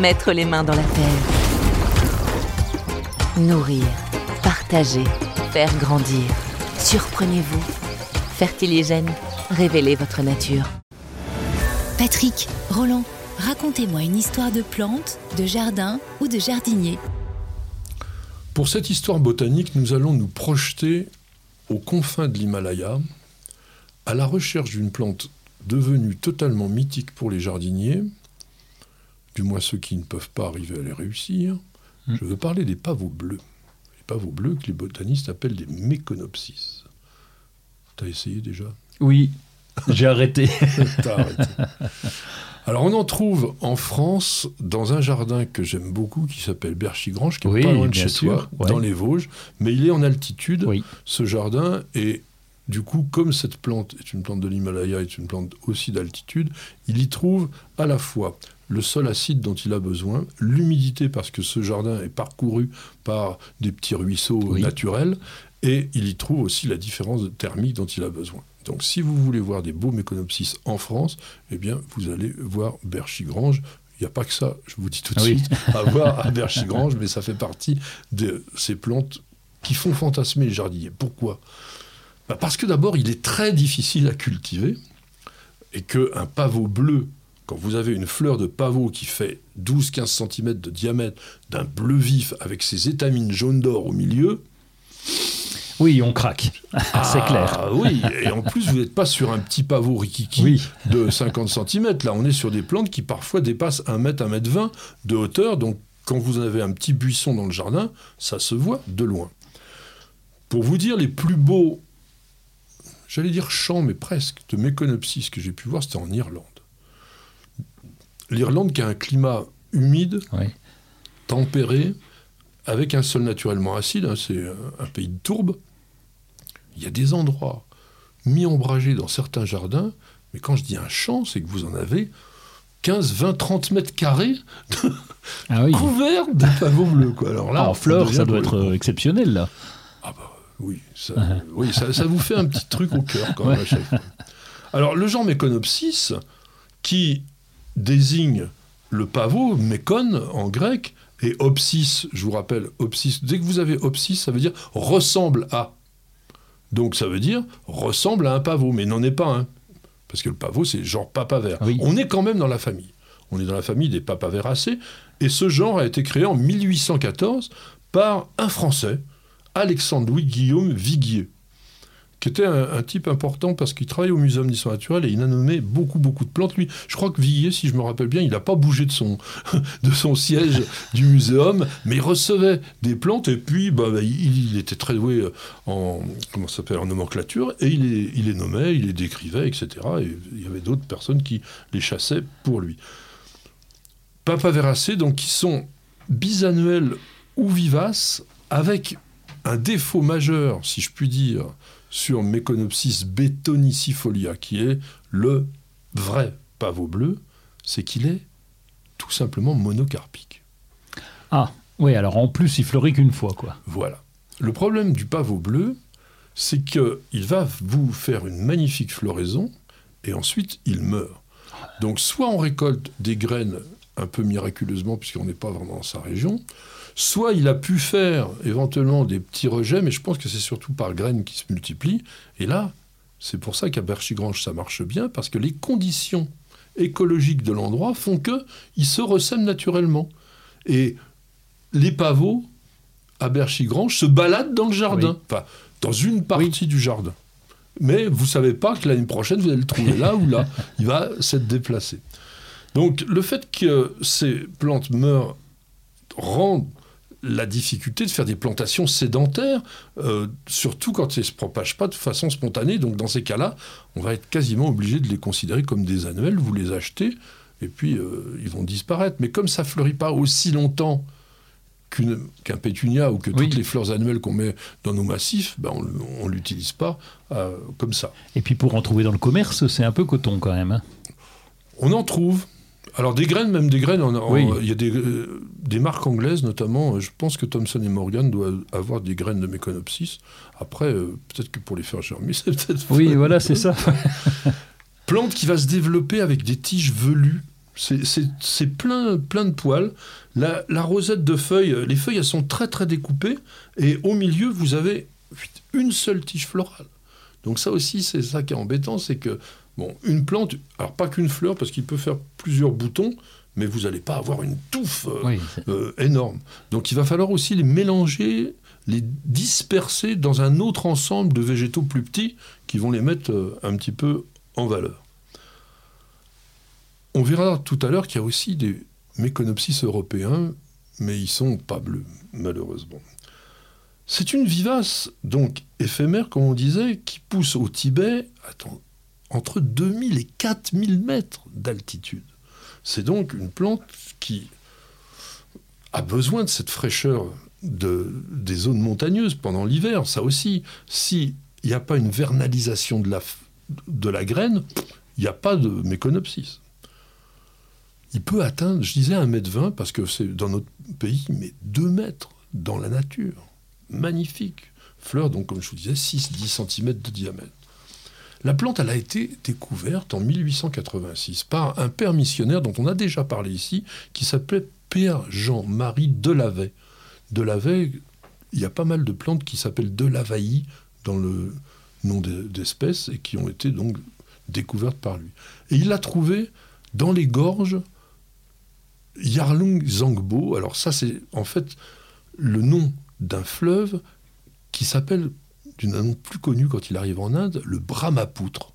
Mettre les mains dans la terre. Nourrir, partager, faire grandir. Surprenez-vous. Fertiligène, révélez votre nature. Patrick, Roland, racontez-moi une histoire de plante, de jardin ou de jardinier. Pour cette histoire botanique, nous allons nous projeter aux confins de l'Himalaya, à la recherche d'une plante devenue totalement mythique pour les jardiniers, du moins ceux qui ne peuvent pas arriver à les réussir. Je veux parler des pavots bleus. Les pavots bleus que les botanistes appellent des méconopsis. T'as essayé déjà? Oui, j'ai arrêté. T'as arrêté. Alors on en trouve en France dans un jardin que j'aime beaucoup qui s'appelle Berchigrange, qui est Oui, pas loin de chez sûr, toi, ouais. dans les Vosges, mais il est en altitude, Oui. ce jardin, et du coup, comme cette plante est une plante de l'Himalaya, est une plante aussi d'altitude, il y trouve à la fois le sol acide dont il a besoin, l'humidité parce que ce jardin est parcouru par des petits ruisseaux Oui. naturels, et il y trouve aussi la différence de thermique dont il a besoin. Donc si vous voulez voir des beaux méconopsis en France, eh bien vous allez voir Berchigrange. Il n'y a pas que ça, je vous dis tout de Ah oui. suite, à voir à Berchigrange, mais ça fait partie de ces plantes qui font fantasmer les jardiniers. Pourquoi? Bah, Parce que d'abord, il est très difficile à cultiver et qu'un pavot bleu, quand vous avez une fleur de pavot qui fait 12-15 cm de diamètre, d'un bleu vif avec ses étamines jaune d'or au milieu, Oui, on craque. C'est clair. ah oui, et en plus, vous n'êtes pas sur un petit pavot rikiki Oui. de 50 cm. Là, on est sur des plantes qui parfois dépassent 1 mètre, 1 mètre 20 de hauteur. Donc, quand vous avez un petit buisson dans le jardin, ça se voit de loin. Pour vous dire, les plus beaux, j'allais dire champs, mais presque, de méconopsis que j'ai pu voir, c'était en Irlande. L'Irlande qui a un climat humide, Oui. tempéré, avec un sol naturellement acide, hein, c'est un pays de tourbe. Il y a des endroits mi-ombragés dans certains jardins, mais quand je dis un champ, c'est que vous en avez 15, 20, 30 mètres carrés Ah oui. couverts de pavots bleus. Quoi. Alors là, Ah, en fleurs, ça doit être euh, exceptionnel, là. Ah bah oui, ça, oui ça, ça vous fait un petit truc au cœur quand même Ouais. à chaque fois. Alors le genre Méconopsis, qui désigne le pavot, mécon en grec, et opsis, je vous rappelle, opsis, dès que vous avez opsis, ça veut dire ressemble à. Donc ça veut dire ressemble à un pavot, mais n'en est pas un. Parce que le pavot, c'est genre papavert. Oui. On est quand même dans la famille. On est dans la famille des papaveracées, et ce genre a été créé en 1814 par un Français, Alexandre-Louis Guillaume Viguier, qui était un, type important parce qu'il travaillait au Muséum d'histoire naturelle et il a nommé beaucoup, beaucoup de plantes. Lui, je crois que Viguier, si je me rappelle bien, il n'a pas bougé de son, de son siège du muséum, mais il recevait des plantes et puis bah, bah, il, était très doué en, comment en nomenclature et il les, il les nommait, il les décrivait, etc. Et il y avait d'autres personnes qui les chassaient pour lui. Papaveracées, donc qui sont bisannuels ou vivaces, avec un défaut majeur, si je puis dire, sur Meconopsis betonicifolia, qui est le vrai pavot bleu, c'est qu'il est tout simplement monocarpique. Ah, oui, alors en plus, il fleurit qu'une fois, quoi. Voilà. Le problème du pavot bleu, c'est qu'il va vous faire une magnifique floraison et ensuite il meurt. Donc soit on récolte des graines un peu miraculeusement puisqu'on n'est pas vraiment dans sa région, soit il a pu faire éventuellement des petits rejets, mais je pense que c'est surtout par graines qui se multiplient. Et là, c'est pour ça qu'à Berchigrange ça marche bien parce que les conditions écologiques de l'endroit font que il se ressème naturellement. Et les pavots à Berchigrange se baladent dans le jardin, Oui. enfin dans une partie du jardin. Mais vous savez pas que l'année prochaine vous allez le trouver là ou là, il va s'être déplacé. Donc le fait que ces plantes meurent rend la difficulté de faire des plantations sédentaires, euh, surtout quand elles ne se propagent pas de façon spontanée. Donc dans ces cas-là, on va être quasiment obligé de les considérer comme des annuels. Vous les achetez et puis euh, ils vont disparaître. Mais comme ça fleurit pas aussi longtemps qu'un pétunia ou que Oui. toutes les fleurs annuelles qu'on met dans nos massifs, ben, on ne l'utilise pas euh, comme ça. Et puis pour en trouver dans le commerce, c'est un peu coton quand même. hein. On en trouve. Alors des graines, même des graines, Oui. il y a des, euh, des marques anglaises notamment, euh, je pense que Thomson et Morgan doivent avoir des graines de Méconopsis. Après, euh, peut-être que pour les faire germer, c'est peut-être... Oui, voilà, c'est ça. Plante qui va se développer avec des tiges velues. C'est- plein, plein de poils. La, la rosette de feuilles, les feuilles, elles sont très très découpées. Et au milieu, vous avez une seule tige florale. Donc ça aussi, c'est ça qui est embêtant, c'est que, bon, une plante, alors pas qu'une fleur, parce qu'il peut faire plusieurs boutons, mais vous n'allez pas avoir une touffe euh, Oui, euh, énorme. Donc il va falloir aussi les mélanger, les disperser dans un autre ensemble de végétaux plus petits qui vont les mettre euh, un petit peu en valeur. On verra tout à l'heure qu'il y a aussi des méconopsis européens, mais ils sont pas bleus, malheureusement. C'est une vivace, donc éphémère, comme on disait, qui pousse au Tibet attends, entre 2000 et 4000 mètres d'altitude. C'est donc une plante qui a besoin de cette fraîcheur de, des zones montagneuses pendant l'hiver. Ça aussi, s'il n'y a pas une vernalisation de la, de la graine, il n'y a pas de méconopsis. Il peut atteindre, je disais 1m20, parce que c'est dans notre pays, mais 2 mètres dans la nature. Magnifique. Fleur, donc, comme je vous disais, 6-10 cm de diamètre. La plante, a été découverte en 1886 par un père missionnaire dont on a déjà parlé ici, qui s'appelait Père Jean-Marie Delavet. Delavet, il y a pas mal de plantes qui s'appellent Delavailly dans le nom de- d'espèces et qui ont été donc découvertes par lui. Et il l'a trouvé dans les gorges Yarlung Zangbo. Alors ça, c'est en fait le nom d'un fleuve qui s'appelle, d'un nom plus connu quand il arrive en Inde, le Brahmapoutre.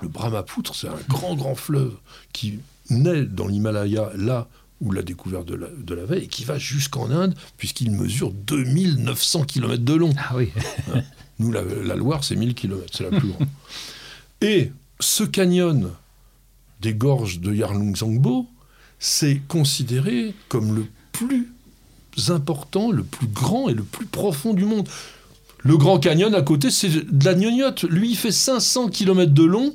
Le Brahmapoutre, c'est un grand, grand fleuve qui naît dans l'Himalaya, là où la découverte de la, de la veille, et qui va jusqu'en Inde, puisqu'il mesure 2900 km de long. Ah oui. Nous, la, la Loire, c'est 1000 km, c'est la plus grande. Et ce canyon des gorges de Yarlung Zangbo, c'est considéré comme le plus important, le plus grand et le plus profond du monde. Le Grand Canyon à côté, c'est de la gnognotte. Lui, il fait 500 km de long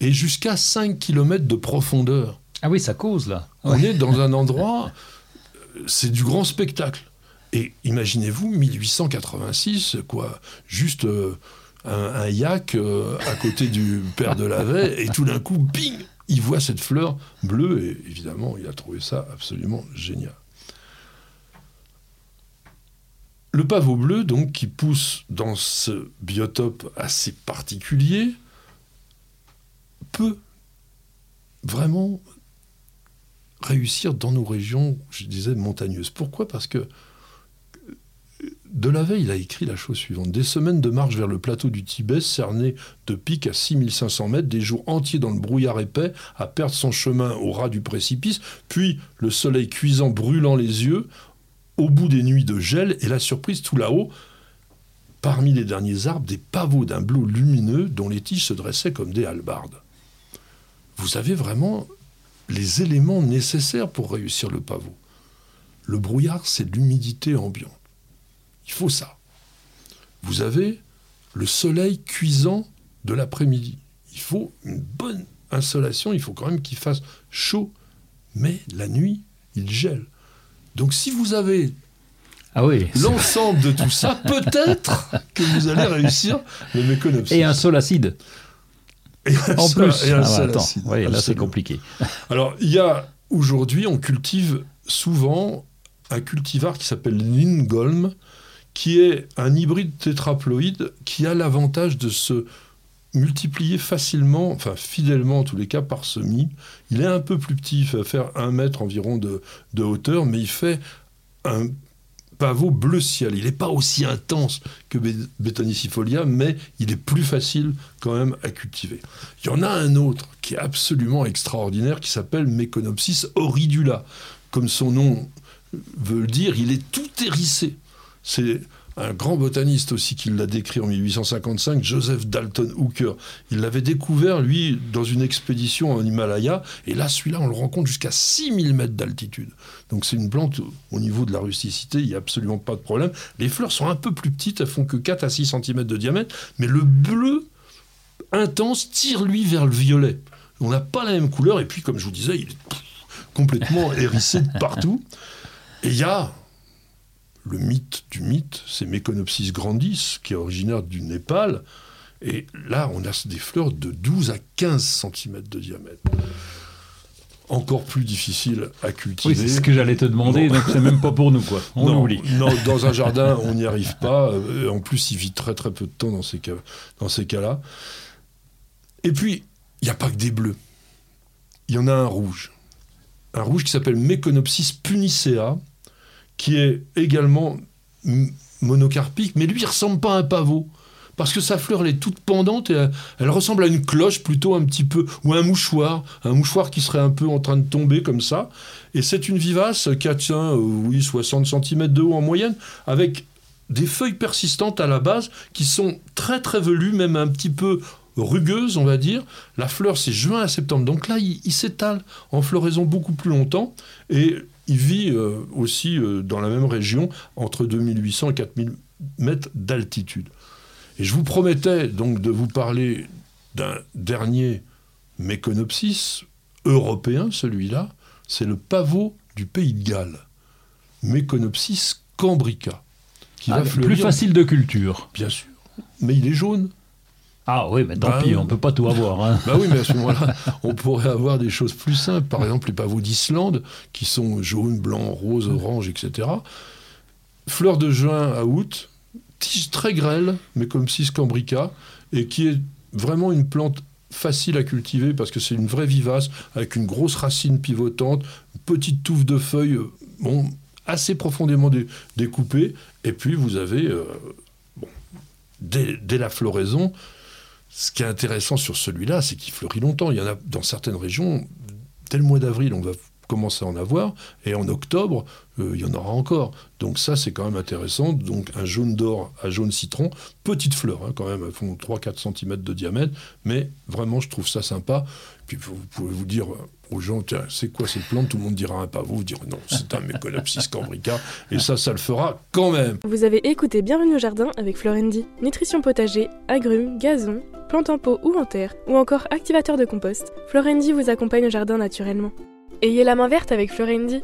et jusqu'à 5 km de profondeur. Ah oui, ça cause là. On est dans un endroit, euh, c'est du grand spectacle. Et imaginez-vous, 1886, quoi, juste euh, un, un yak euh, à côté du père de Lavey, et tout d'un coup, bing, il voit cette fleur bleue, et évidemment, il a trouvé ça absolument génial. Le pavot bleu, donc, qui pousse dans ce biotope assez particulier, peut vraiment réussir dans nos régions, je disais, montagneuses. Pourquoi? Parce que de la veille, il a écrit la chose suivante. Des semaines de marche vers le plateau du Tibet, cerné de pic à 6500 mètres, des jours entiers dans le brouillard épais, à perdre son chemin au ras du précipice, puis le soleil cuisant brûlant les yeux, au bout des nuits de gel, et la surprise tout là-haut, parmi les derniers arbres, des pavots d'un bleu lumineux dont les tiges se dressaient comme des hallebardes. Vous avez vraiment les éléments nécessaires pour réussir le pavot. Le brouillard, c'est l'humidité ambiante. Il faut ça. Vous avez le soleil cuisant de l'après-midi. Il faut une bonne insolation, il faut quand même qu'il fasse chaud, mais la nuit, il gèle. Donc si vous avez Ah oui. l'ensemble de tout ça, peut-être que vous allez réussir le méconopsis. Et un sol acide. Et un En sol- plus. et un Ah sol attends. acide. Oui, là c'est compliqué. Alors, il y a aujourd'hui, on cultive souvent un cultivar qui s'appelle Lingolm, qui est un hybride tétraploïde qui a l'avantage de se multiplier facilement, enfin fidèlement en tous les cas, par semis. Il est un peu plus petit, il va faire un mètre environ de, de hauteur, mais il fait un pavot bleu ciel. Il n'est pas aussi intense que Betonicifolia, mais il est plus facile quand même à cultiver. Il y en a un autre qui est absolument extraordinaire, qui s'appelle Meconopsis oridula. Comme son nom veut le dire, il est tout hérissé. C'est un grand botaniste aussi qui l'a décrit en 1855, Joseph Dalton Hooker. Il l'avait découvert, lui, dans une expédition en Himalaya. Et là, celui-là, on le rencontre jusqu'à 6000 mètres d'altitude. Donc c'est une plante, au niveau de la rusticité, il n'y a absolument pas de problème. Les fleurs sont un peu plus petites, elles font que 4 à 6 cm de diamètre. Mais le bleu intense tire, lui, vers le violet. On n'a pas la même couleur. Et puis, comme je vous disais, il est complètement hérissé de partout. Et il y a le mythe du mythe, c'est Meconopsis grandis, qui est originaire du Népal. Et là, on a des fleurs de 12 à 15 cm de diamètre. Encore plus difficile à cultiver. Oui, c'est ce que j'allais te demander, donc c'est même pas pour nous, quoi. On non, oublie. Non, dans un jardin, on n'y arrive pas. Euh, En plus, il vit très très peu de temps dans ces, cas, dans ces cas-là. Et puis, il n'y a pas que des bleus. Il y en a un rouge. Un rouge qui s'appelle Meconopsis punicea, qui est également monocarpique, mais lui, il ressemble pas à un pavot. Parce que sa fleur, elle est toute pendante et elle, elle ressemble à une cloche plutôt un petit peu, ou un mouchoir, un mouchoir qui serait un peu en train de tomber comme ça. Et c'est une vivace qui atteint, euh, oui, 60 cm de haut en moyenne, avec des feuilles persistantes à la base qui sont très très velues, même un petit peu rugueuses, on va dire. La fleur, c'est juin à septembre. Donc là, il, il s'étale en floraison beaucoup plus longtemps. Et il vit euh, aussi euh, dans la même région, entre 2800 et 4000 mètres d'altitude. Et je vous promettais donc de vous parler d'un dernier méconopsis européen, celui-là, c'est le pavot du pays de Galles. Méconopsis cambrica. Qui Ah, va plus facile de culture. bien sûr. Mais il est jaune. Ah oui, mais tant Bah, pis, on peut pas tout avoir. hein. Bah oui, mais à ce moment-là, on pourrait avoir des choses plus simples. Par exemple, les pavots d'Islande, qui sont jaunes, blancs, roses, oranges, etc. Fleurs de juin à août, tige très grêle, mais comme cambrica, et qui est vraiment une plante facile à cultiver parce que c'est une vraie vivace, avec une grosse racine pivotante, une petite touffe de feuilles, bon, assez profondément dé- découpées, et puis vous avez, euh, bon, dès, dès la floraison, ce qui est intéressant sur celui-là, c'est qu'il fleurit longtemps. Il y en a dans certaines régions, dès le mois d'avril, on va commencer à en avoir, et en octobre, euh, il y en aura encore. Donc ça, c'est quand même intéressant. Donc un jaune d'or à jaune citron, petite fleur hein, quand même, elles font 3-4 cm de diamètre, mais vraiment, je trouve ça sympa. Puis vous pouvez vous dire aux gens, tiens, c'est quoi cette plante? Tout le monde dira un pavot, vous dire non, c'est un Meconopsis cambrica, et ça, ça le fera quand même. Vous avez écouté Bienvenue au jardin avec Florendi. Nutrition potager, agrumes, gazon, plantes en pot ou en terre, ou encore activateur de compost, Florendi vous accompagne au jardin naturellement. Ayez la main verte avec Florendi.